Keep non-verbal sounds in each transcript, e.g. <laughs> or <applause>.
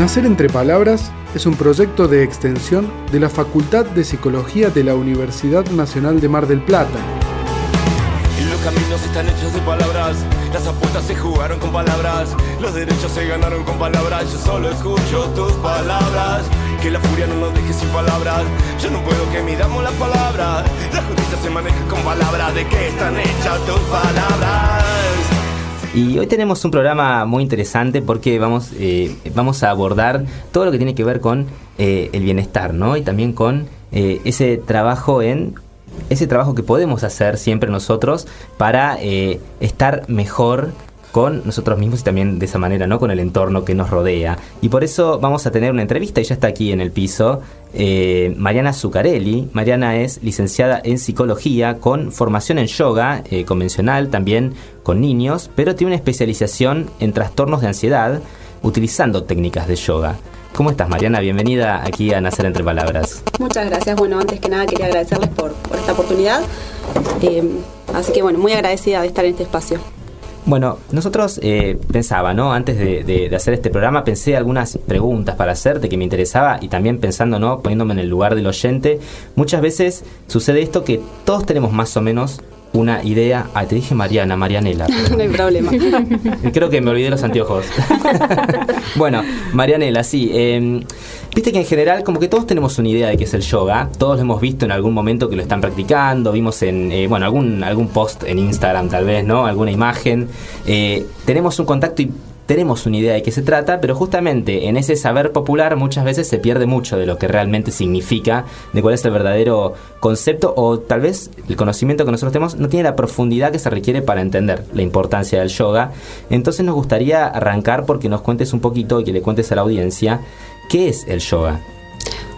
Nacer entre Palabras es un proyecto de extensión de la Facultad de Psicología de la Universidad Nacional de Mar del Plata. Los caminos están hechos de palabras, las apuestas se jugaron con palabras, los derechos se ganaron con palabras, yo solo escucho tus palabras, que la furia no nos deje sin palabras, yo no puedo que midamos las palabras, la justicia se maneja con palabras, ¿de qué están hechas tus palabras? Y hoy tenemos un programa muy interesante porque vamos, eh, vamos a abordar todo lo que tiene que ver con eh, el bienestar, ¿no? Y también con eh, ese trabajo en ese trabajo que podemos hacer siempre nosotros para estar mejor con nosotros mismos y también de esa manera, ¿no? Con el entorno que nos rodea. Y por eso vamos a tener una entrevista, y ya está aquí en el piso, eh, Mariana Zuccarelli. Mariana es licenciada en psicología con formación en yoga eh, convencional, también con niños, pero tiene una especialización en trastornos de ansiedad utilizando técnicas de yoga. ¿Cómo estás, Mariana? Bienvenida aquí a Nacer Entre Palabras. Muchas gracias. Bueno, antes que nada quería agradecerles por, esta oportunidad. Eh, así que, bueno, muy agradecida de estar en este espacio. Bueno, nosotros eh, pensaba, ¿no? Antes de, hacer este programa, pensé algunas preguntas para hacerte que me interesaba y también pensando, ¿no? Poniéndome en el lugar del oyente, muchas veces sucede esto que todos tenemos más o menos una idea. Ah, te dije Mariana, Marianela. <laughs> no hay problema. Creo que me olvidé los anteojos. <laughs> bueno, Marianela, sí. Em, viste que en general, como que todos tenemos una idea de qué es el yoga. Todos lo hemos visto en algún momento que lo están practicando. Vimos en, eh, bueno, algún, algún post en Instagram, tal vez, ¿no? Alguna imagen. Eh, tenemos un contacto y tenemos una idea de qué se trata, pero justamente en ese saber popular muchas veces se pierde mucho de lo que realmente significa, de cuál es el verdadero concepto o tal vez el conocimiento que nosotros tenemos no tiene la profundidad que se requiere para entender la importancia del yoga. Entonces nos gustaría arrancar porque nos cuentes un poquito y que le cuentes a la audiencia qué es el yoga.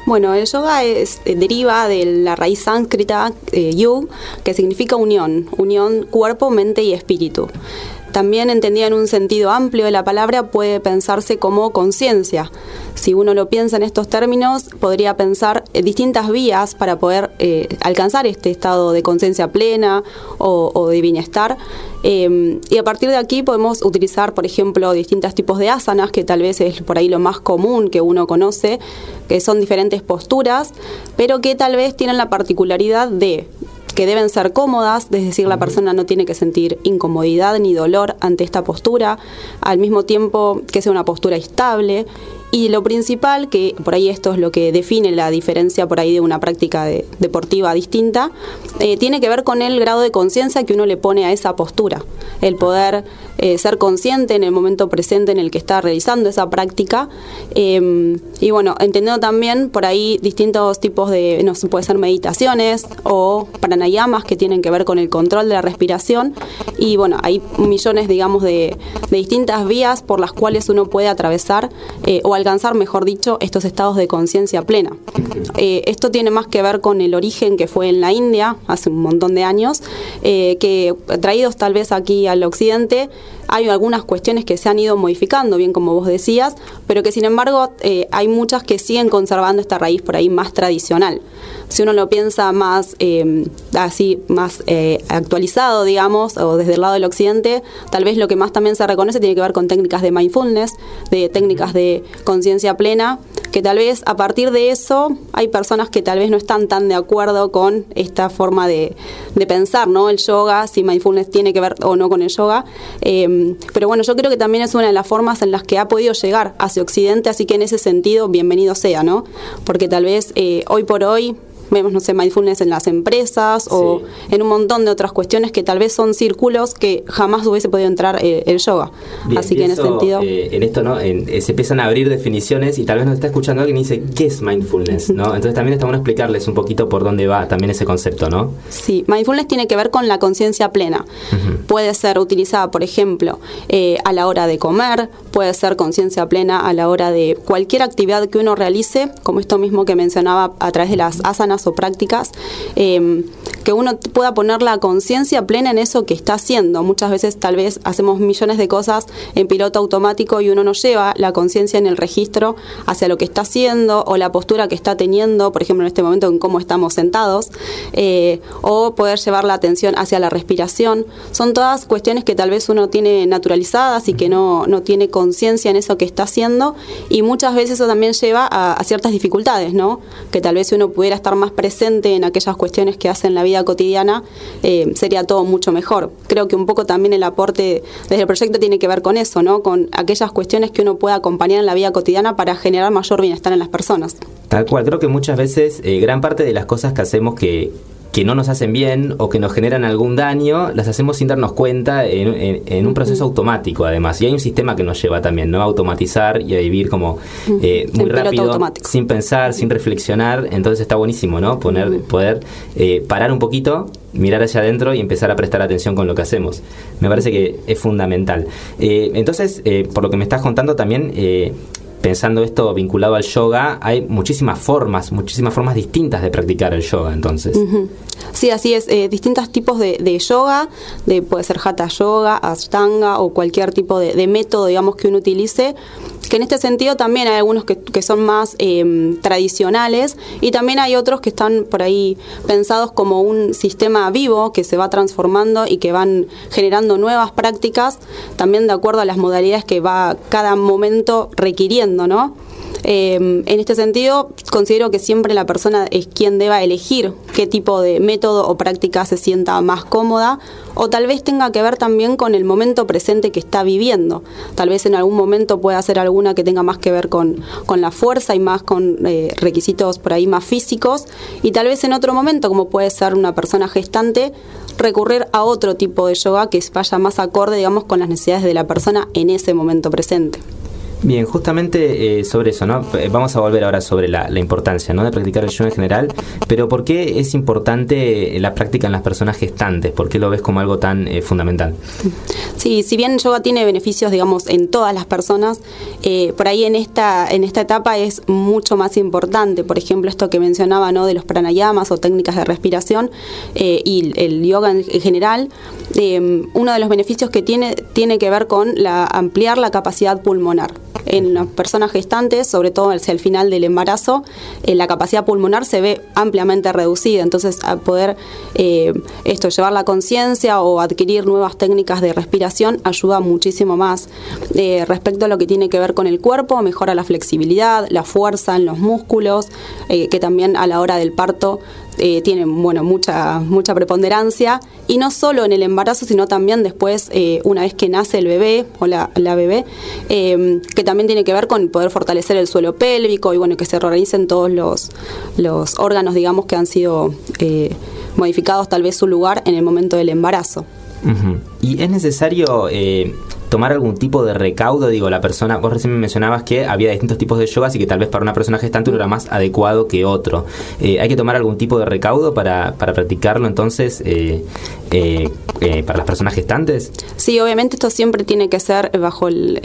Bueno, el yoga eh, deriva de la raíz sánscrita eh, que significa unión, unión cuerpo, mente y espíritu. También entendida en un sentido amplio de la palabra puede pensarse como conciencia. Si uno lo piensa en estos términos, podría pensar distintas vías para poder eh, alcanzar este estado de conciencia plena o, de bienestar. Em, y a partir de aquí podemos utilizar, por ejemplo, distintos tipos de asanas, que tal vez es por ahí lo más común que uno conoce, que son diferentes posturas, pero que tal vez tienen la particularidad de que deben ser cómodas, es decir, la persona no tiene que sentir incomodidad ni dolor ante esta postura, al mismo tiempo que sea una postura estable y lo principal, que por ahí esto es lo que define la diferencia por ahí de una práctica deportiva distinta, eh, tiene que ver con el grado de conciencia que uno le pone a esa postura. El poder eh, ser consciente en el momento presente en el que está realizando esa práctica. Em, y bueno, entendiendo también por ahí distintos tipos de, no sé, puede ser meditaciones o pranayamas que tienen que ver con el control de la respiración. Y bueno, hay millones, digamos, de, distintas vías por las cuales uno puede atravesar eh, o alcanzar, mejor dicho, estos estados de conciencia plena. Eh, esto tiene más que ver con el origen que fue en la India hace un montón de años, eh, que traídos tal vez aquí al occidente, hay algunas cuestiones que se han ido modificando, bien como vos decías, pero que sin embargo eh, hay muchas que siguen conservando esta raíz por ahí más tradicional. Si uno lo piensa más eh, así, más eh, actualizado, digamos, o desde el lado del occidente, tal vez lo que más también se reconoce tiene que ver con técnicas de mindfulness, de técnicas de conciencia plena, que tal vez a partir de eso hay personas que tal vez no están tan de acuerdo con esta forma de, pensar, ¿no? El yoga, si mindfulness tiene que ver o no con el yoga. Pero bueno, yo creo que también es una de las formas en las que ha podido llegar hacia Occidente, así que en ese sentido, bienvenido sea, ¿no? Porque tal vez eh, hoy por hoy vemos, no sé, mindfulness en las empresas o en un montón de otras cuestiones que tal vez son círculos que jamás hubiese podido entrar eh, el yoga. Así que en ese sentido... Eh, en esto, ¿no? Eh, se empiezan a abrir definiciones y tal vez nos está escuchando alguien y dice, ¿qué es mindfulness? ¿no? <laughs> Entonces también está bueno explicarles un poquito por dónde va también ese concepto, ¿no? Sí, mindfulness tiene que ver con la conciencia plena. Puede ser utilizada, por ejemplo, a la hora de comer, puede ser conciencia plena a la hora de cualquier actividad que uno realice, como esto mismo que mencionaba a través de las asanas o prácticas, em, que uno pueda poner la conciencia plena en eso que está haciendo. Muchas veces tal vez hacemos millones de cosas en piloto automático y uno no lleva la conciencia en el registro hacia lo que está haciendo o la postura que está teniendo, por ejemplo en este momento en cómo estamos sentados, eh, o poder llevar la atención hacia la respiración. Son todas cuestiones que tal vez uno tiene naturalizadas y que no, no tiene conciencia en eso que está haciendo y muchas veces eso también lleva a, ciertas dificultades, ¿no? Que tal vez si uno pudiera estar más presente en aquellas cuestiones que hace en la vida cotidiana, eh, sería todo mucho mejor. Creo que un poco también el aporte desde el proyecto tiene que ver con eso, ¿no? Con aquellas cuestiones que uno pueda acompañar en la vida cotidiana para generar mayor bienestar en las personas. Tal cual, creo que muchas veces eh, gran parte de las cosas que hacemos que, que no nos hacen bien o que nos generan algún daño, las hacemos sin darnos cuenta en, un proceso automático además. Y hay un sistema que nos lleva también, ¿no? A automatizar y a vivir como eh, muy rápido, sin pensar, sin reflexionar. Entonces está buenísimo, ¿no? Poner, Poder eh, parar un poquito, mirar hacia adentro y empezar a prestar atención con lo que hacemos. Me parece que es fundamental. Eh, entonces, por lo que me estás contando también pensando esto vinculado al yoga, hay muchísimas formas, muchísimas formas distintas de practicar el yoga, entonces. Sí, así es. Eh, distintos tipos de, yoga, de, puede ser hatha yoga, ashtanga o cualquier tipo de, método, digamos, que uno utilice. Que en este sentido también hay algunos que, son más em, tradicionales y también hay otros que están por ahí pensados como un sistema vivo que se va transformando y que van generando nuevas prácticas, también de acuerdo a las modalidades que va cada momento requiriendo, Em, en este sentido, considero que siempre la persona es quien deba elegir qué tipo de método o práctica se sienta más cómoda o tal vez tenga que ver también con el momento presente que está viviendo. Tal vez en algún momento pueda hacer alguna que tenga más que ver con, la fuerza y más con eh, requisitos por ahí más físicos y tal vez en otro momento, como puede ser una persona gestante, recurrir a otro tipo de yoga que vaya más acorde, digamos, con las necesidades de la persona en ese momento presente. Bien, justamente eh, sobre eso, ¿no? Eh, vamos a volver ahora sobre la, importancia, ¿no? De practicar el yoga en general, pero ¿por qué es importante la práctica en las personas gestantes? ¿Por qué lo ves como algo tan eh, fundamental? Sí, si bien el yoga tiene beneficios, digamos, en todas las personas, por ahí en esta, en esta etapa es mucho más importante. Por ejemplo, esto que mencionaba, ¿no? De los pranayamas o técnicas de respiración y el yoga en, general, uno de los beneficios que tiene tiene que ver con la, ampliar la capacidad pulmonar en las personas gestantes, sobre todo hacia el final del embarazo, eh, la capacidad pulmonar se ve ampliamente reducida. Entonces, a poder eh, esto llevar la conciencia o adquirir nuevas técnicas de respiración ayuda muchísimo más. Eh, respecto a lo que tiene que ver con el cuerpo, mejora la flexibilidad, la fuerza en los músculos, que también a la hora del parto eh, tienen bueno, mucha, mucha preponderancia, y no solo en el embarazo, sino también después, eh, una vez que nace el bebé o la, bebé, eh, que también tiene que ver con poder fortalecer el suelo pélvico y bueno, que se reorganicen todos los, los órganos, digamos, que han sido modificados tal vez su lugar en el momento del embarazo. ¿Y es necesario tomar algún tipo de recaudo? Digo, la persona, vos recién me mencionabas que había distintos tipos de yogas y que tal vez para una persona gestante uno era más adecuado que otro. Eh, ¿Hay que tomar algún tipo de recaudo para, para practicarlo entonces eh, eh, para las personas gestantes? Sí, obviamente esto siempre tiene que ser bajo el,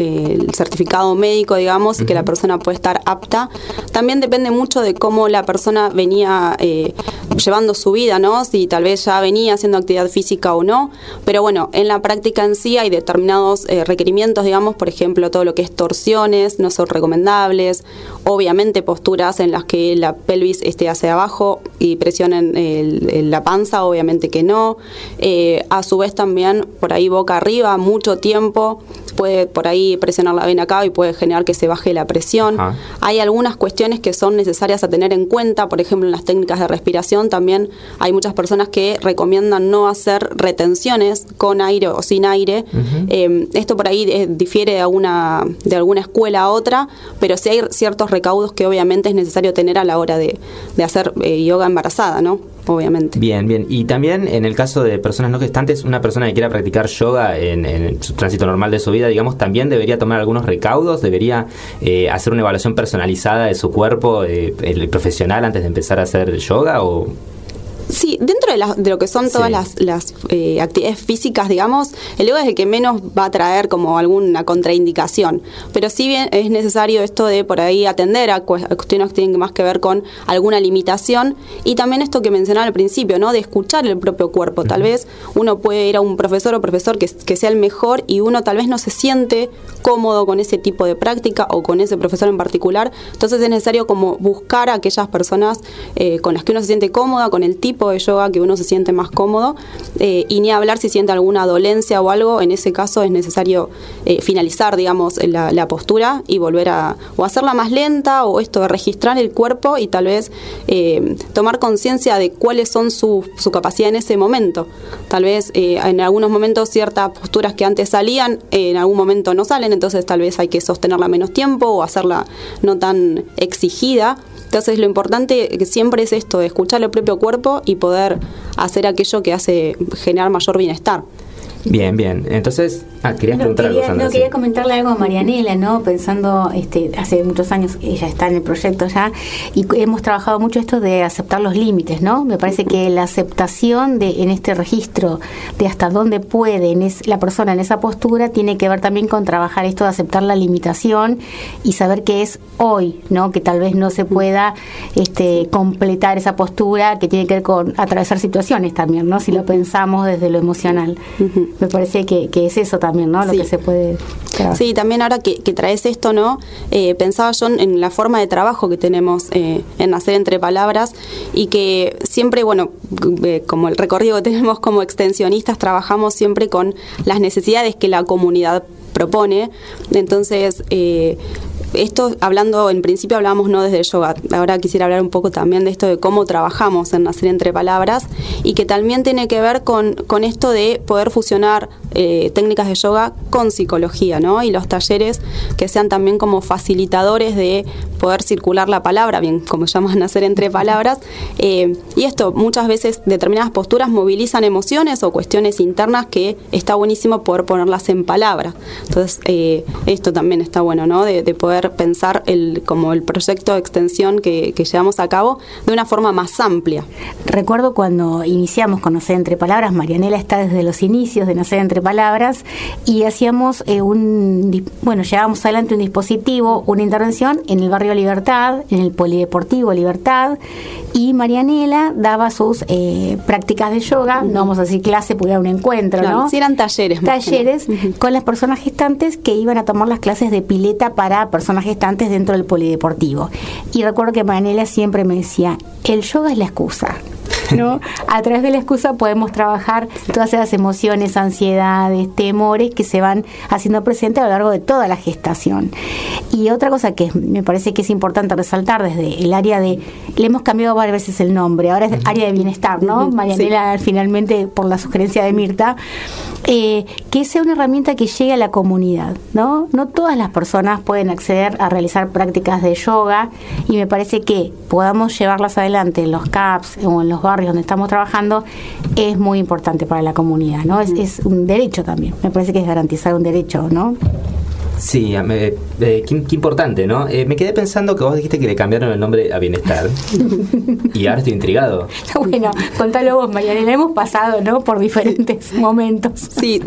certificado médico, digamos, y que la persona puede estar apta. También depende mucho de cómo la persona venía llevando su vida, ¿no? Si tal vez ya venía haciendo actividad física o no. Pero bueno, en la práctica en sí hay determinados eh, requerimientos, digamos, por ejemplo, todo lo que es torsiones no son recomendables, obviamente posturas en las que la pelvis esté hacia abajo y presionen la panza, obviamente que no. Eh, a su vez también por ahí boca arriba, mucho tiempo, puede por ahí presionar la vena acá y puede generar que se baje la presión. Hay algunas cuestiones que son necesarias a tener en cuenta, por ejemplo, en las técnicas de respiración también hay muchas personas que recomiendan no hacer retenciones con aire o sin aire. Esto por ahí eh, difiere de alguna, de alguna escuela a otra, pero sí hay ciertos recaudos que obviamente es necesario tener a la hora de, hacer eh, yoga embarazada, ¿no? Obviamente. Bien, bien. Y también en el caso de personas no gestantes, una persona que quiera practicar yoga en, su tránsito normal de su vida, digamos, también debería tomar algunos recaudos, debería eh, hacer una evaluación personalizada de su cuerpo, el profesional, antes de empezar a hacer yoga o Sí, dentro de, lo que son todas las, eh, actividades físicas, digamos, el yoga es el que menos va a traer como alguna contraindicación. Pero sí bien es necesario esto de por ahí atender a, cuestiones que tienen más que ver con alguna limitación y también esto que mencionaba al principio, ¿no? De escuchar el propio cuerpo. Tal vez uno puede ir a un profesor o profesor que, que sea el mejor y uno tal vez no se siente cómodo con ese tipo de práctica o con ese profesor en particular. Entonces es necesario como buscar a aquellas personas eh, con las que uno se siente cómoda, con el tipo de yoga que uno se siente más cómodo. Eh, y ni hablar si siente alguna dolencia o algo, en ese caso es necesario eh, finalizar, digamos, la, postura y volver a o hacerla más lenta o esto de registrar el cuerpo y tal vez tomar conciencia de cuáles son su, su, capacidad en ese momento. Tal vez en algunos momentos ciertas posturas que antes salían, en algún momento no salen, entonces tal vez hay que sostenerla menos tiempo o hacerla no tan exigida. Entonces lo importante siempre es esto, escuchar el propio cuerpo y poder hacer aquello que hace generar mayor bienestar. Bien, bien. Entonces, ah, querías preguntar algo, Sandra, No, quería comentarle algo a Marianela, ¿no? Pensando, este, hace muchos años ella está en el proyecto ya, y hemos trabajado mucho esto de aceptar los límites, ¿no? Me parece que la aceptación de en este registro de hasta dónde puede la persona en esa postura tiene que ver también con trabajar esto de aceptar la limitación y saber que es hoy, ¿no? Que tal vez no se pueda este, completar esa postura que tiene que ver con atravesar situaciones también, ¿no? Si lo pensamos desde lo emocional me parece que, es eso también, ¿no? Lo que se puede... Sí, también ahora que, traes esto, ¿no? Eh, pensaba yo en la forma de trabajo que tenemos eh, en hacer entre palabras y que siempre, bueno, eh, como el recorrido que tenemos como extensionistas, trabajamos siempre con las necesidades que la comunidad propone. Entonces, esto hablando, en principio hablábamos no desde el yoga, ahora quisiera hablar un poco también de esto de cómo trabajamos en Nacer entre Palabras y que también tiene que ver con, con esto de poder fusionar eh, técnicas de yoga con psicología, ¿no? Y los talleres que sean también como facilitadores de poder circular la palabra, bien, como <laughs> llaman Nacer entre Palabras. Eh, y esto, muchas veces determinadas posturas movilizan emociones o cuestiones internas que está buenísimo poder ponerlas en palabra. Entonces, eh, esto también está bueno, ¿no? De, de poder pensar el, como el proyecto de extensión que, llevamos a cabo de una forma más amplia. Recuerdo cuando iniciamos con Nacer Entre Palabras, Marianela está desde los inicios de Nacer Entre Palabras y hacíamos eh, un, bueno, llevábamos adelante un dispositivo, una intervención en el barrio Libertad, en el Polideportivo Libertad y Marianela daba sus eh, prácticas de yoga, no vamos a decir clase porque era un encuentro, ¿no? Sí, eran talleres. Talleres con las personas gestantes que iban a tomar las clases de pileta para personas gestantes dentro del polideportivo. Y recuerdo que Marianela siempre me decía, el yoga es la excusa. ¿No? A través de la excusa podemos trabajar todas esas emociones, ansiedades, temores que se van haciendo presentes a lo largo de toda la gestación. Y otra cosa que me parece que es importante resaltar desde el área de, le hemos cambiado varias veces el nombre, ahora es área de bienestar, ¿no? Marianela finalmente por la sugerencia de Mirta, eh, que sea una herramienta que llegue a la comunidad, ¿no? No todas las personas pueden acceder a realizar prácticas de yoga y me parece que podamos llevarlas adelante en los CAPS o en los barrios donde estamos trabajando es muy importante para la comunidad, ¿no? Es, es un derecho también, me parece que es garantizar un derecho, ¿no? Sí, me, eh, qué, importante, ¿no? Eh, me quedé pensando que vos dijiste que le cambiaron el nombre a Bienestar. <laughs> y ahora estoy intrigado. Bueno, contalo vos, Mariana. Hemos pasado, ¿no? Por diferentes momentos. Sí,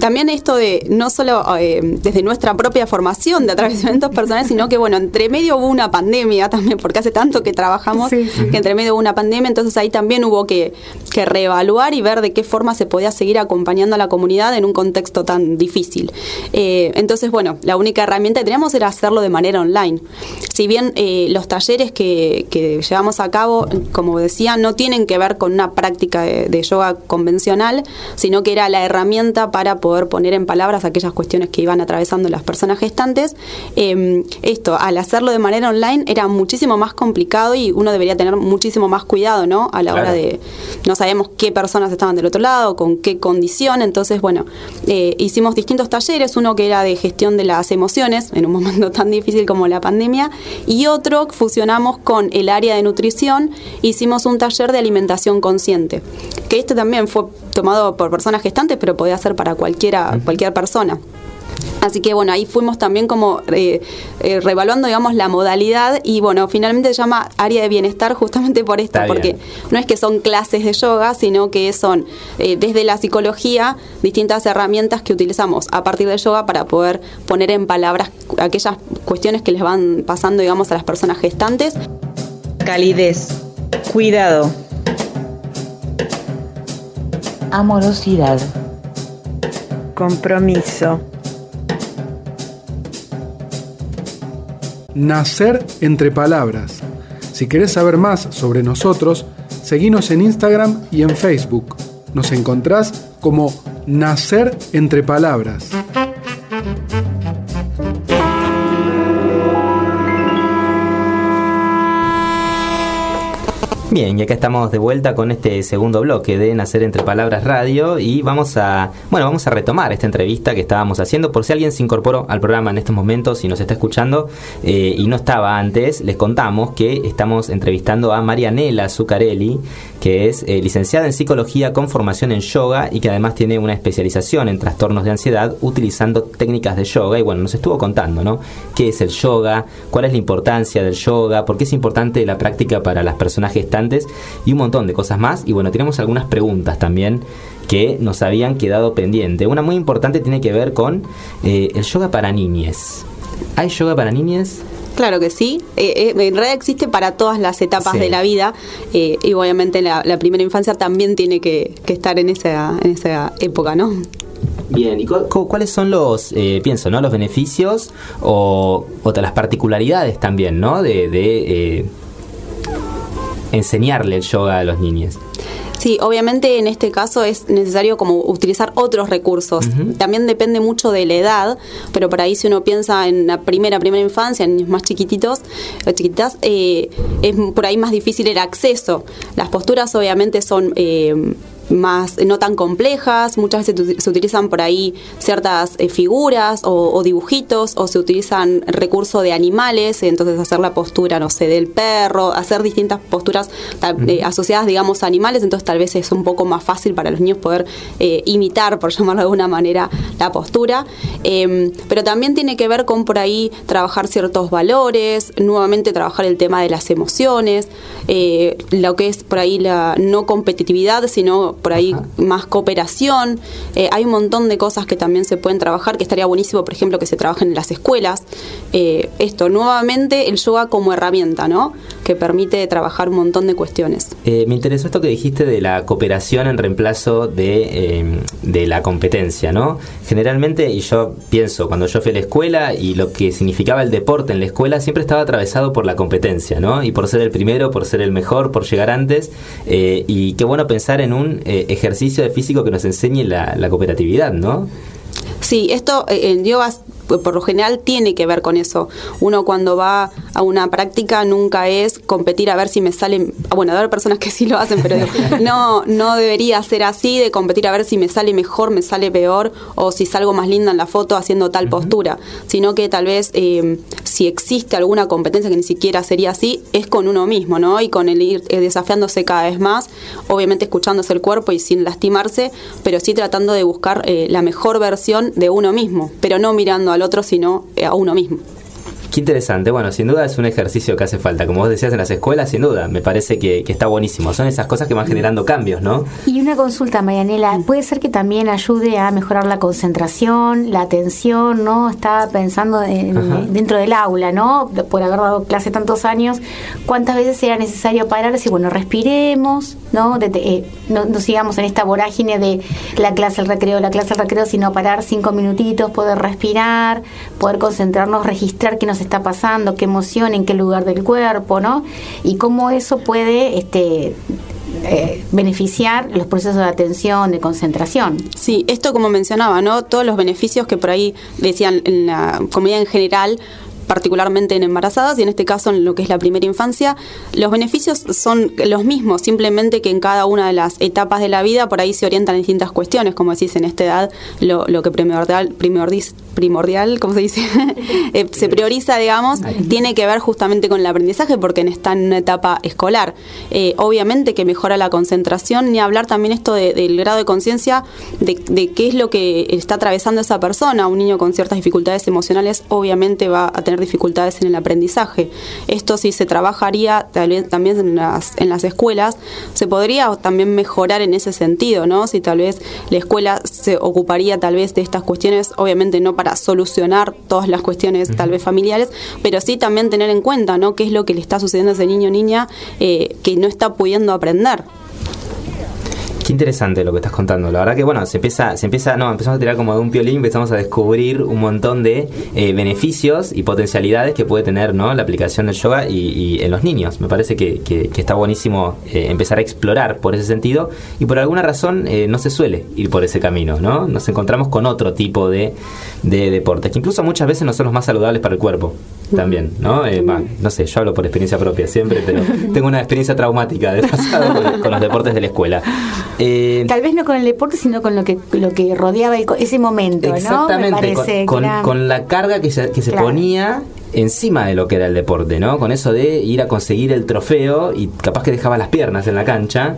también esto de no solo eh, desde nuestra propia formación de atravesamientos personales, sino que, bueno, entre medio hubo una pandemia también, porque hace tanto que trabajamos que entre medio hubo una pandemia, entonces ahí también hubo que, que reevaluar y ver de qué forma se podía seguir acompañando a la comunidad en un contexto tan difícil. entonces, bueno, la única herramienta que teníamos era hacerlo de manera online. Si bien eh, los talleres que, llevamos a cabo, como decía, no tienen que ver con una práctica de, yoga convencional, sino que era la herramienta para poder poner en palabras aquellas cuestiones que iban atravesando las personas gestantes. Em, esto, al hacerlo de manera online, era muchísimo más complicado y uno debería tener muchísimo más cuidado, ¿no? A la hora de. No sabemos qué personas estaban del otro lado, con qué condición. Entonces, bueno, eh, hicimos distintos talleres, uno que era de gestión de las emociones en un momento tan difícil como la pandemia y otro fusionamos con el área de nutrición, hicimos un taller de alimentación consciente, que este también fue tomado por personas gestantes, pero podía ser para cualquiera, cualquier persona. Así que bueno, ahí fuimos también como eh, eh, revaluando, digamos, la modalidad y bueno, finalmente se llama área de bienestar justamente por esto, porque no es que son clases de yoga, sino que son eh, desde la psicología distintas herramientas que utilizamos a partir del yoga para poder poner en palabras aquellas cuestiones que les van pasando, digamos, a las personas gestantes. Calidez, cuidado, amorosidad, compromiso Nacer entre palabras. Si querés saber más sobre nosotros, Seguinos en Instagram y en Facebook. Nos encontrás como Nacer entre Palabras. Bien, y acá estamos de vuelta con este segundo bloque de Nacer entre Palabras Radio y vamos a, bueno, vamos a retomar esta entrevista que estábamos haciendo. Por si alguien se incorporó al programa en estos momentos y nos está escuchando eh, y no estaba antes, les contamos que estamos entrevistando a Marianela Zuccarelli, que es eh, licenciada en psicología con formación en yoga y que además tiene una especialización en trastornos de ansiedad utilizando técnicas de yoga. Y bueno, nos estuvo contando, ¿no? ¿Qué es el yoga? ¿Cuál es la importancia del yoga? ¿Por qué es importante la práctica para las personas gestantes? y un montón de cosas más. Y bueno, tenemos algunas preguntas también que nos habían quedado pendientes. Una muy importante tiene que ver con eh, el yoga para niñes. ¿Hay yoga para niñes? Claro que sí. Eh, eh, en realidad existe para todas las etapas de la vida y obviamente la, primera infancia también tiene que, estar en esa, en esa época, ¿no? Bien, ¿y cuáles son los, pienso, ¿no? Los beneficios o, las particularidades también, ¿no? De, de enseñarle el yoga a los niños. Sí, obviamente en este caso es necesario como utilizar otros recursos. También depende mucho de la edad, pero por ahí si uno piensa en la primera, primera infancia, en niños más chiquititos chiquitas, eh, es por ahí más difícil el acceso. Las posturas obviamente son... Eh, más no tan complejas, muchas veces se utilizan por ahí ciertas eh, figuras o, dibujitos o se utilizan recursos de animales, entonces hacer la postura, no sé, del perro, hacer distintas posturas eh, asociadas, digamos, a animales, entonces tal vez es un poco más fácil para los niños poder eh, imitar, por <laughs> llamarlo de alguna manera, la postura, em, pero también tiene que ver con por ahí trabajar ciertos valores, nuevamente trabajar el tema de las emociones, lo que es por ahí la no competitividad, sino por ahí más cooperación. Eh, hay un montón de cosas que también se pueden trabajar, que estaría buenísimo, por ejemplo, que se trabajen en las escuelas. Eh, esto, nuevamente, el yoga como herramienta, ¿no? Que permite trabajar un montón de cuestiones. Eh, me interesó esto que dijiste de la cooperación en reemplazo de, de la competencia, ¿no? Generalmente, y yo pienso, cuando yo fui a la escuela y lo que significaba el deporte en la escuela, siempre estaba atravesado por la competencia, ¿no? Y por ser el primero, por ser el mejor, por llegar antes. y qué bueno pensar en un eh, ejercicio de físico que nos enseñe la, cooperatividad, ¿no? Sí, esto eh, en yoga por lo general tiene que ver con eso. Uno cuando va a una práctica nunca es competir a ver si me sale, bueno, a ver personas que sí lo hacen, pero <laughs> no, no debería ser así de competir a ver si me sale mejor, me sale peor o si salgo más linda en la foto haciendo tal postura, sino que tal vez eh, si existe alguna competencia que ni siquiera sería así, es con uno mismo, ¿no? Y con el ir eh, desafiándose cada vez más, obviamente escuchándose el cuerpo y sin lastimarse, pero sí tratando de buscar eh, la mejor versión de uno mismo, pero no mirando a al otro, sino eh, a uno mismo. Qué interesante. Bueno, sin duda es un ejercicio que hace falta. Como vos decías en las escuelas, sin duda, me parece que, está buenísimo. Son esas cosas que van generando cambios, ¿no? Y una consulta, Marianela, ¿puede ser que también ayude a mejorar la concentración, la atención, ¿no? Estaba pensando dentro del aula, ¿no? Por haber dado clase tantos años, ¿cuántas veces era necesario parar y decir, bueno, respiremos, ¿no? Eh, no, no sigamos en esta vorágine de la clase, el recreo, la clase, el recreo, sino parar cinco minutitos, poder respirar, poder concentrarnos, registrar que nos está pasando, qué emoción, en qué lugar del cuerpo, ¿no? Y cómo eso puede este, eh, beneficiar los procesos de atención, de concentración. Sí, esto como mencionaba, ¿no? Todos los beneficios que por ahí decían en la comunidad en general particularmente en embarazadas y en este caso en lo que es la primera infancia, los beneficios son los mismos, simplemente que en cada una de las etapas de la vida por ahí se orientan en distintas cuestiones, como decís, en esta edad lo, lo que primordial, primordial primordial, como se dice, <laughs> eh, se prioriza, digamos, tiene que ver justamente con el aprendizaje porque está en una etapa escolar. Eh, obviamente que mejora la concentración, ni hablar también esto del grado de conciencia de, qué es lo que está atravesando esa persona. Un niño con ciertas dificultades emocionales obviamente va a tener dificultades en el aprendizaje. Esto si se trabajaría también en las, en las escuelas, se podría también mejorar en ese sentido, ¿no? Si tal vez la escuela se ocuparía tal vez de estas cuestiones, obviamente no para solucionar todas las cuestiones tal vez familiares, pero sí también tener en cuenta, ¿no? Qué es lo que le está sucediendo a ese niño o niña eh, que no está pudiendo aprender. Qué interesante lo que estás contando. La verdad que bueno, se empieza, se empieza, no, empezamos a tirar como de un piolín, empezamos a descubrir un montón de eh, beneficios y potencialidades que puede tener ¿no? la aplicación del yoga y, en los niños. Me parece que, que, está buenísimo eh, empezar a explorar por ese sentido y por alguna razón eh, no se suele ir por ese camino, ¿no? Nos encontramos con otro tipo de, de deportes que incluso muchas veces no son los más saludables para el cuerpo también, ¿no? no sé, yo hablo por experiencia propia siempre, pero tengo una experiencia traumática de pasado con, con los deportes de la escuela. Eh, Tal vez no con el deporte, sino con lo que lo que rodeaba ese momento, exactamente, con, la carga que se, que se ponía encima de lo que era el deporte, ¿no? Con eso de ir a conseguir el trofeo y capaz que dejaba las piernas en la cancha.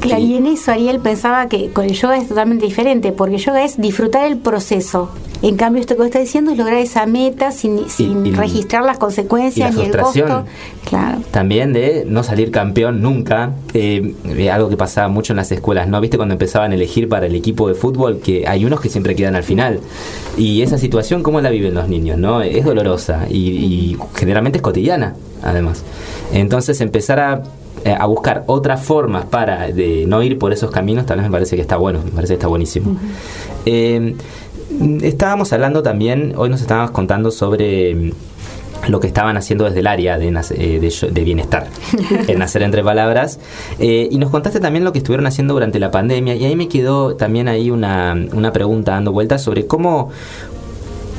Claro, y, en eso Ariel pensaba que con el yoga es totalmente diferente, porque el yoga es disfrutar el proceso. En cambio, esto que está diciendo es lograr esa meta sin, sin registrar las consecuencias ni el costo. Claro. También de no salir campeón nunca. Eh, eh, algo que pasaba mucho en las escuelas, ¿no? ¿Viste cuando empezaban a elegir para el equipo de fútbol? Que hay unos que siempre quedan al final. Y esa situación, ¿cómo la viven los niños? ¿no? Es dolorosa y, generalmente es cotidiana, además. Entonces, empezar a eh, a buscar otras formas para de no ir por esos caminos, tal vez me parece que está bueno, me parece que está buenísimo. Estábamos hablando también, hoy nos estábamos contando sobre mm, lo que estaban haciendo desde el área de, eh, de, bienestar, <laughs> en Nacer Entre Palabras. Eh, y nos contaste también lo que estuvieron haciendo durante la pandemia. Y ahí me quedó también ahí una, una pregunta dando vueltas sobre cómo,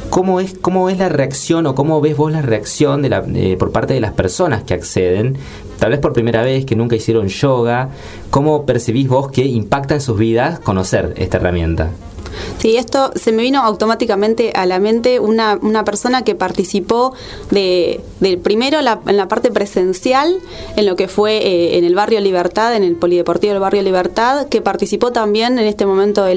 ¿Cómo es, ¿Cómo es la reacción o cómo ves vos la reacción de la, por parte de las personas que acceden, tal vez por primera vez, que nunca hicieron yoga? ¿Cómo percibís vos que impacta en sus vidas conocer esta herramienta? Sí, esto se me vino automáticamente a la mente una, una persona que participó de, primero en la parte presencial, en lo que fue eh, en el barrio Libertad, en el Polideportivo del barrio Libertad, que participó también en este momento de,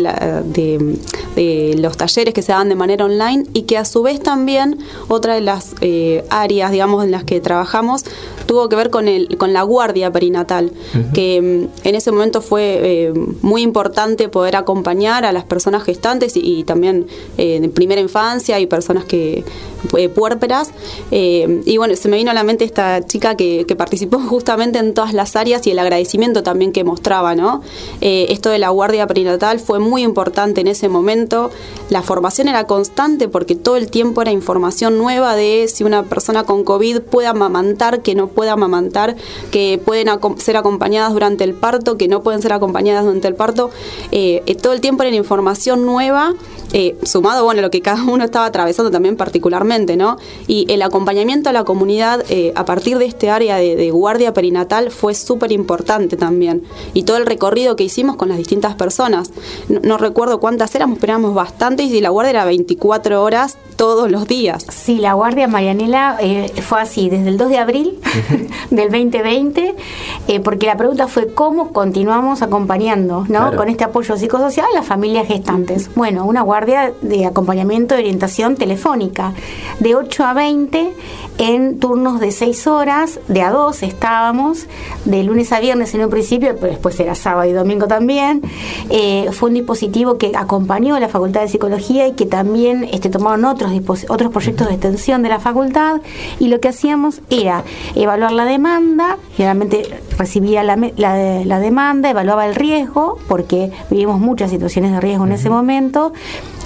de, los talleres que se daban de manera online y que a su vez también otra de las eh, áreas, digamos, en las que trabajamos tuvo que ver con, el, con la guardia perinatal, que mm, en ese momento fue eh, muy importante poder acompañar a las personas gestantes y, también eh, de primera infancia y personas que eh, puérperas. y bueno, se me vino a la mente esta chica que, participó <laughs> justamente en todas las áreas y el agradecimiento también que mostraba, ¿no? esto de la guardia perinatal fue muy importante en ese momento. La formación era constante porque todo el tiempo era información nueva de si una persona con COVID puede amamantar, que no puede pueda amamantar, que pueden ser acompañadas durante el parto, que no pueden ser acompañadas durante el parto. Eh, eh, todo el tiempo era información nueva, eh, sumado bueno, a lo que cada uno estaba atravesando también particularmente, ¿no? Y el acompañamiento a la comunidad a partir de este área de, guardia perinatal fue súper importante también. Y todo el recorrido que hicimos con las distintas personas. No, recuerdo cuántas éramos, pero éramos bastantes y la guardia era 24 horas todos los días. Sí, la guardia Marianela fue así, desde el 2 de abril <laughs> del 2020, eh, porque la pregunta fue cómo continuamos acompañando, ¿no? Con este apoyo psicosocial a las familias gestantes. Bueno, una guardia de acompañamiento de orientación telefónica, de 8 a 20 en turnos de 6 horas, de a 2 estábamos, de lunes a viernes en un principio, pero después era sábado y domingo también. Eh, fue un dispositivo que acompañó a la Facultad de Psicología y que también este, tomaron otros, otros proyectos de extensión de la facultad y lo que hacíamos era evaluar la demanda, generalmente recibía la, la, demanda, evaluaba el riesgo, porque vivimos muchas situaciones de riesgo en ese momento,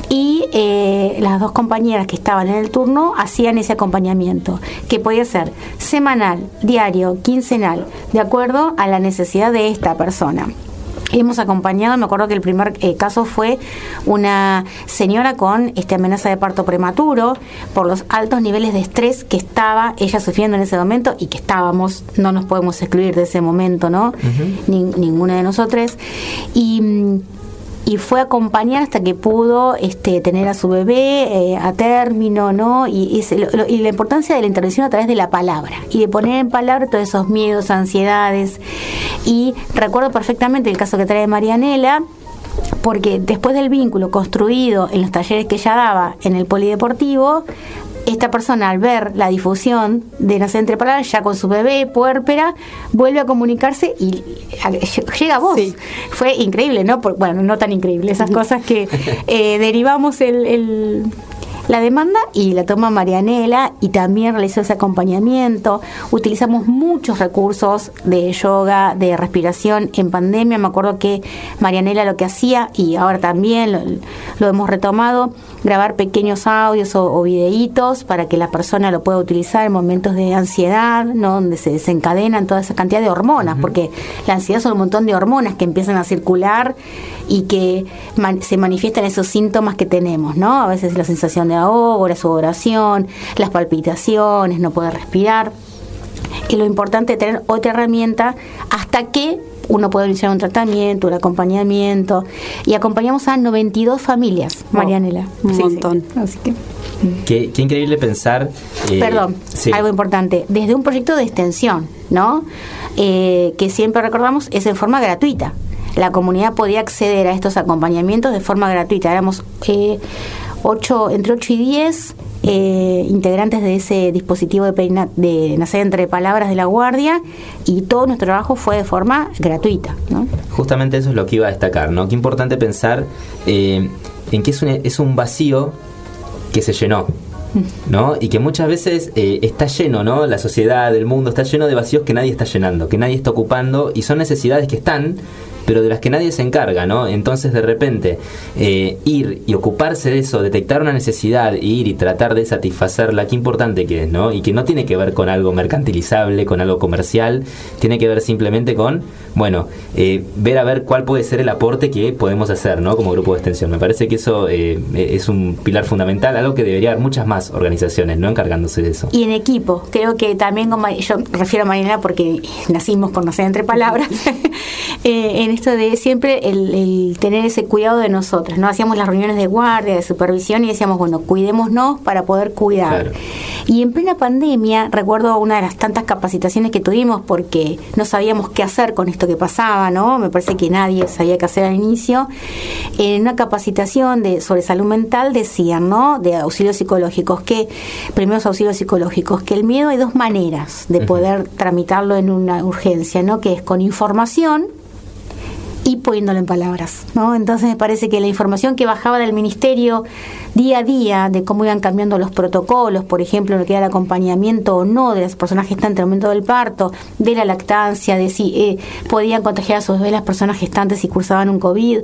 y eh, las dos compañeras que estaban en el turno hacían ese acompañamiento, que podía ser semanal, diario, quincenal, de acuerdo a la necesidad de esta persona. Hemos acompañado, me acuerdo que el primer eh, caso fue una señora con este, amenaza de parto prematuro por los altos niveles de estrés que estaba ella sufriendo en ese momento y que estábamos, no nos podemos excluir de ese momento, ¿no? ninguna de nosotros. Y mm, y fue a acompañar hasta que pudo este, tener a su bebé eh, a término, ¿no? Y, y, la importancia de la intervención a través de la palabra y de poner en palabra todos esos miedos, ansiedades. Y recuerdo perfectamente el caso que trae Marianela, porque después del vínculo construido en los talleres que ella daba en el polideportivo, esta persona al ver la difusión de Nacer entre Palabras, ya con su bebé puérpera, vuelve a comunicarse y llega a vos. Fue increíble, ¿no? bueno, no tan increíble, esas <laughs> cosas que eh, derivamos el, la demanda y la toma Marianela y también realizó ese acompañamiento. Utilizamos muchos recursos de yoga, de respiración en pandemia. Me acuerdo que Marianela lo que hacía, y ahora también lo, hemos retomado, grabar pequeños audios o, videitos para que la persona lo pueda utilizar en momentos de ansiedad, ¿no? donde se desencadenan toda esa cantidad de hormonas, porque la ansiedad son un montón de hormonas que empiezan a circular y que se manifiestan esos síntomas que tenemos, ¿no? A veces la sensación de ahogo, la sudoración, las palpitaciones, no poder respirar. Y lo importante es tener otra herramienta hasta que uno puede iniciar un tratamiento, un acompañamiento. Y acompañamos a 92 familias, Marianela. Un montón. Así que. Qué, increíble pensar. Eh, Perdón, algo importante. Desde un proyecto de extensión, ¿no? Eh, que siempre recordamos es en forma gratuita. La comunidad podía acceder a estos acompañamientos de forma gratuita. Éramos eh, ocho, entre 8 y 10 eh, integrantes de ese dispositivo de, de nacer entre palabras de la guardia y todo nuestro trabajo fue de forma gratuita. Justamente eso es lo que iba a destacar, ¿no? Qué importante pensar eh, en que es un, es un vacío que se llenó. ¿no? Y que muchas veces eh, está lleno, ¿no? La sociedad, el mundo está lleno de vacíos que nadie está llenando, que nadie está ocupando y son necesidades que están, pero de las que nadie se encarga, ¿no? Entonces de repente eh, ir y ocuparse de eso, detectar una necesidad, ir y tratar de satisfacerla, qué importante que es, ¿no? Y que no tiene que ver con algo mercantilizable, con algo comercial, tiene que ver simplemente con, bueno, eh, ver a ver cuál puede ser el aporte que podemos hacer, ¿no? Como grupo de extensión. Me parece que eso eh, es un pilar fundamental, algo que debería haber muchas más organizaciones, ¿no? Encargándose de eso. Y en equipo, creo que también, como yo refiero a Marina porque nacimos con nacer entre palabras, <laughs> en esto de siempre el, tener ese cuidado de nosotros, ¿no? Hacíamos las reuniones de guardia, de supervisión y decíamos, bueno, cuidémonos para poder cuidar. Y en plena pandemia, recuerdo una de las tantas capacitaciones que tuvimos porque no sabíamos qué hacer con esto que pasaba, ¿no? Me parece que nadie sabía qué hacer al inicio. En una capacitación de, sobre salud mental decían, ¿no? De auxilios psicológicos, que, primeros auxilios psicológicos, que el miedo hay dos maneras de poder tramitarlo en una urgencia, ¿no? Que es con información, y poniéndolo en palabras. ¿no? Entonces me parece que la información que bajaba del ministerio día a día de cómo iban cambiando los protocolos, por ejemplo, lo que era el acompañamiento o no de las personas gestantes en el momento del parto, de la lactancia, de si eh, podían contagiar a sus bebés las personas gestantes si cursaban un COVID.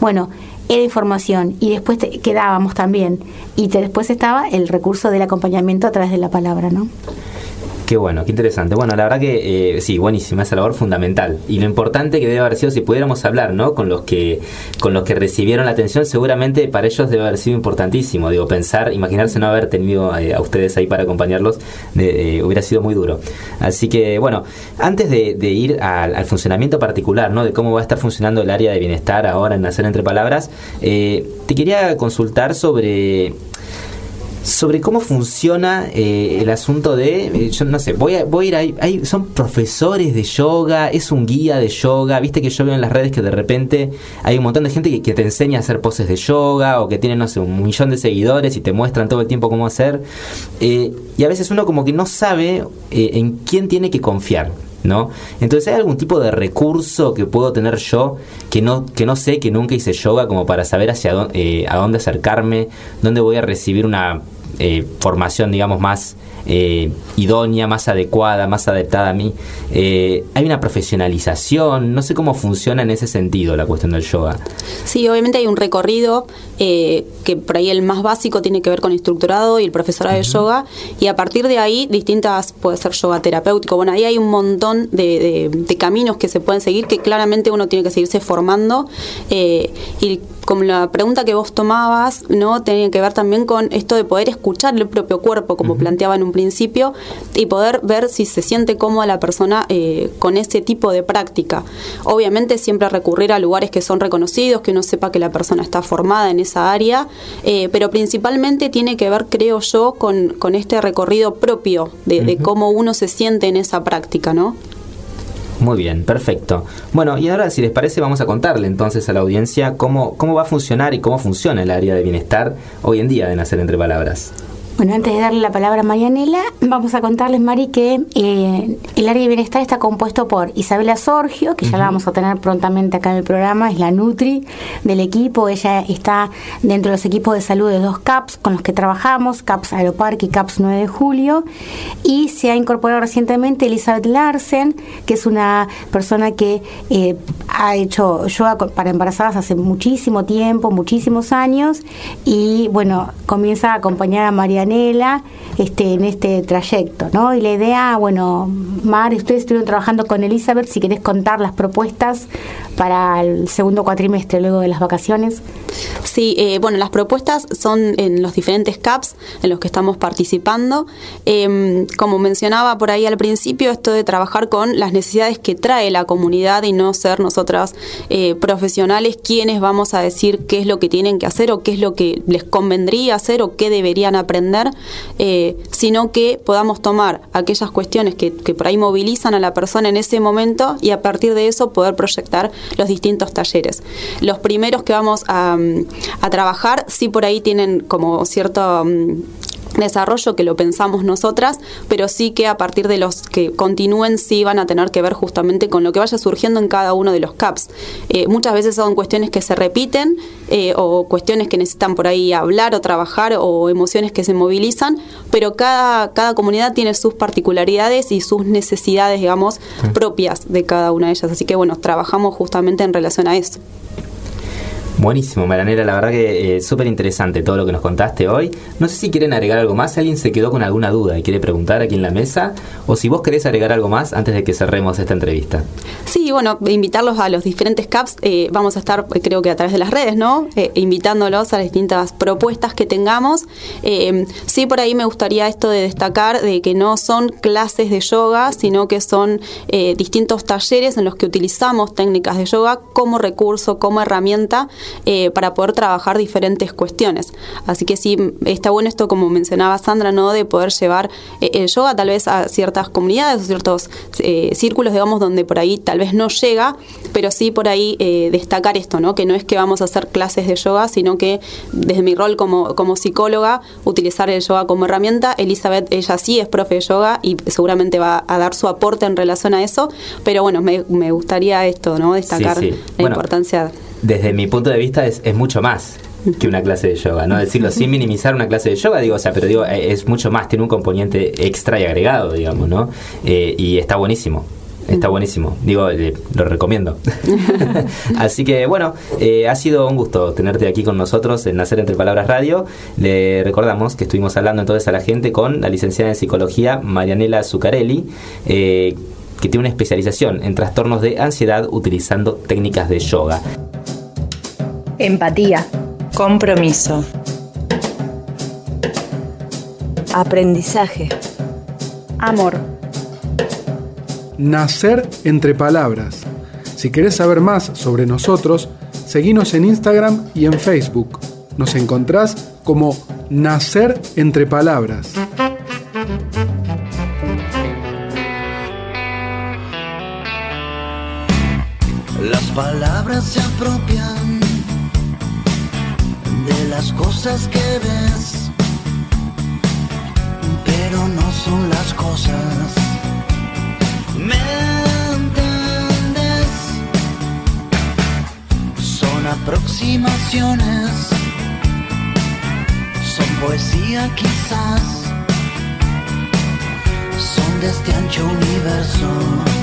Bueno, era información y después quedábamos también. Y después estaba el recurso del acompañamiento a través de la palabra, ¿no? Qué bueno, qué interesante. Bueno, la verdad que eh, sí, buenísima, esa labor fundamental. Y lo importante que debe haber sido, si pudiéramos hablar, ¿no? Con los que, con los que recibieron la atención, seguramente para ellos debe haber sido importantísimo. Digo, pensar, imaginarse no haber tenido eh, a ustedes ahí para acompañarlos, eh, hubiera sido muy duro. Así que, bueno, antes de, ir al, funcionamiento particular, ¿no? De cómo va a estar funcionando el área de bienestar ahora en Nacer Entre Palabras, te quería consultar sobre sobre cómo funciona eh, el asunto de, eh, yo no sé, voy a, voy a ir ahí, son profesores de yoga, es un guía de yoga, viste que yo veo en las redes que de repente hay un montón de gente que, te enseña a hacer poses de yoga o que tiene, no sé, un millón de seguidores y te muestran todo el tiempo cómo hacer. Eh, y a veces uno como que no sabe en quién tiene que confiar. ¿No? Entonces, ¿hay algún tipo de recurso que puedo tener yo que no, que no sé, que nunca hice yoga, como para saber hacia dónde, eh, a dónde acercarme, dónde voy a recibir una eh, formación, digamos, más eh, idónea, más adecuada, más adaptada a mí. Eh, hay una profesionalización, no sé cómo funciona en ese sentido la cuestión del yoga. Sí, obviamente hay un recorrido eh, que por ahí el más básico tiene que ver con instructorado y el profesorado de yoga y a partir de ahí distintas, puede ser yoga terapéutico, bueno, ahí hay un montón de, caminos que se pueden seguir que claramente uno tiene que seguirse formando y como la pregunta que vos tomabas, ¿no? Tiene que ver también con esto de poder escuchar el propio cuerpo, como planteaba en un principio, y poder ver si se siente cómoda la persona eh, con ese tipo de práctica. Obviamente siempre recurrir a lugares que son reconocidos, que uno sepa que la persona está formada en esa área, eh, pero principalmente tiene que ver, creo yo, con, con este recorrido propio de, de cómo uno se siente en esa práctica, ¿no? Muy bien, perfecto. Bueno, y ahora si les parece vamos a contarle entonces a la audiencia cómo, cómo va a funcionar y cómo funciona el área de bienestar hoy en día de Nacer Entre Palabras. Bueno, antes de darle la palabra a Marianela, vamos a contarles, Mari, que eh, el área de bienestar está compuesto por Isabela Sorgio, que ya la vamos a tener prontamente acá en el programa, es la Nutri del equipo. Ella está dentro de los equipos de salud de dos CAPS con los que trabajamos, CAPS Aeroparque y CAPS 9 de julio. Y se ha incorporado recientemente Elizabeth Larsen, que es una persona que eh, ha hecho yoga para embarazadas hace muchísimo tiempo, muchísimos años. Y bueno, comienza a acompañar a Marianela este, en este trayecto, ¿no? Y la idea, bueno, Mar, ustedes estuvieron trabajando con Elizabeth, si querés contar las propuestas para el segundo cuatrimestre luego de las vacaciones. Sí, eh, bueno, las propuestas son en los diferentes CAPS en los que estamos participando. Em, como mencionaba por ahí al principio, esto de trabajar con las necesidades que trae la comunidad y no ser nosotras eh, profesionales quienes vamos a decir qué es lo que tienen que hacer o qué es lo que les convendría hacer o qué deberían aprender eh, sino que podamos tomar aquellas cuestiones que, por ahí movilizan a la persona en ese momento y a partir de eso poder proyectar los distintos talleres. Los primeros que vamos a, a trabajar sí por ahí tienen como cierto mm, desarrollo que lo pensamos nosotras, pero sí que a partir de los que continúen sí van a tener que ver justamente con lo que vaya surgiendo en cada uno de los CAPS. Eh, muchas veces son cuestiones que se repiten eh, o cuestiones que necesitan por ahí hablar o trabajar o emociones que se movilizan, pero cada, cada comunidad tiene sus particularidades y sus necesidades, digamos, propias de cada una de ellas. Así que bueno, trabajamos justamente en relación a eso. Buenísimo, Maranela, la verdad que eh, súper interesante todo lo que nos contaste hoy. No sé si quieren agregar algo más, si alguien se quedó con alguna duda y quiere preguntar aquí en la mesa, o si vos querés agregar algo más antes de que cerremos esta entrevista. Sí, bueno, invitarlos a los diferentes CAPS, eh, vamos a estar eh, creo que a través de las redes, ¿no? invitándolos a las distintas propuestas que tengamos. sí, por ahí me gustaría esto de destacar de que no son clases de yoga, sino que son distintos talleres en los que utilizamos técnicas de yoga como recurso, como herramienta eh, para poder trabajar diferentes cuestiones. Así que sí, está bueno esto, como mencionaba Sandra, ¿no? de poder llevar eh, el yoga tal vez a ciertas comunidades o ciertos eh, círculos, digamos, donde por ahí tal vez no llega, pero sí por ahí destacar esto, ¿no? que no es que vamos a hacer clases de yoga, sino que desde mi rol como, como psicóloga, utilizar el yoga como herramienta. Elizabeth, ella sí es profe de yoga y seguramente va a dar su aporte en relación a eso, pero bueno, me, gustaría esto, ¿no? destacar la importancia desde mi punto de vista es, es mucho más que una clase de yoga, ¿no? Decirlo sin minimizar una clase de yoga, digo, o sea, pero digo, eh, es mucho más, tiene un componente extra y agregado, digamos, ¿no? Eh, y está buenísimo. Está buenísimo, digo, lo recomiendo. <laughs> <laughs> Así que bueno, eh, ha sido un gusto tenerte aquí con nosotros en Nacer Entre Palabras Radio. Le recordamos que estuvimos hablando entonces a la gente con la licenciada en psicología Marianela Zuccarelli, que tiene una especialización en trastornos de ansiedad utilizando técnicas de yoga empatía, compromiso, aprendizaje, amor. Nacer entre palabras. Si querés saber más sobre nosotros, seguinos en Instagram y en Facebook. Nos encontrás como Nacer entre palabras. Las palabras se apropian las cosas que ves, pero no son las cosas. ¿Me entiendes? Son aproximaciones, son poesía quizás, son de este ancho universo.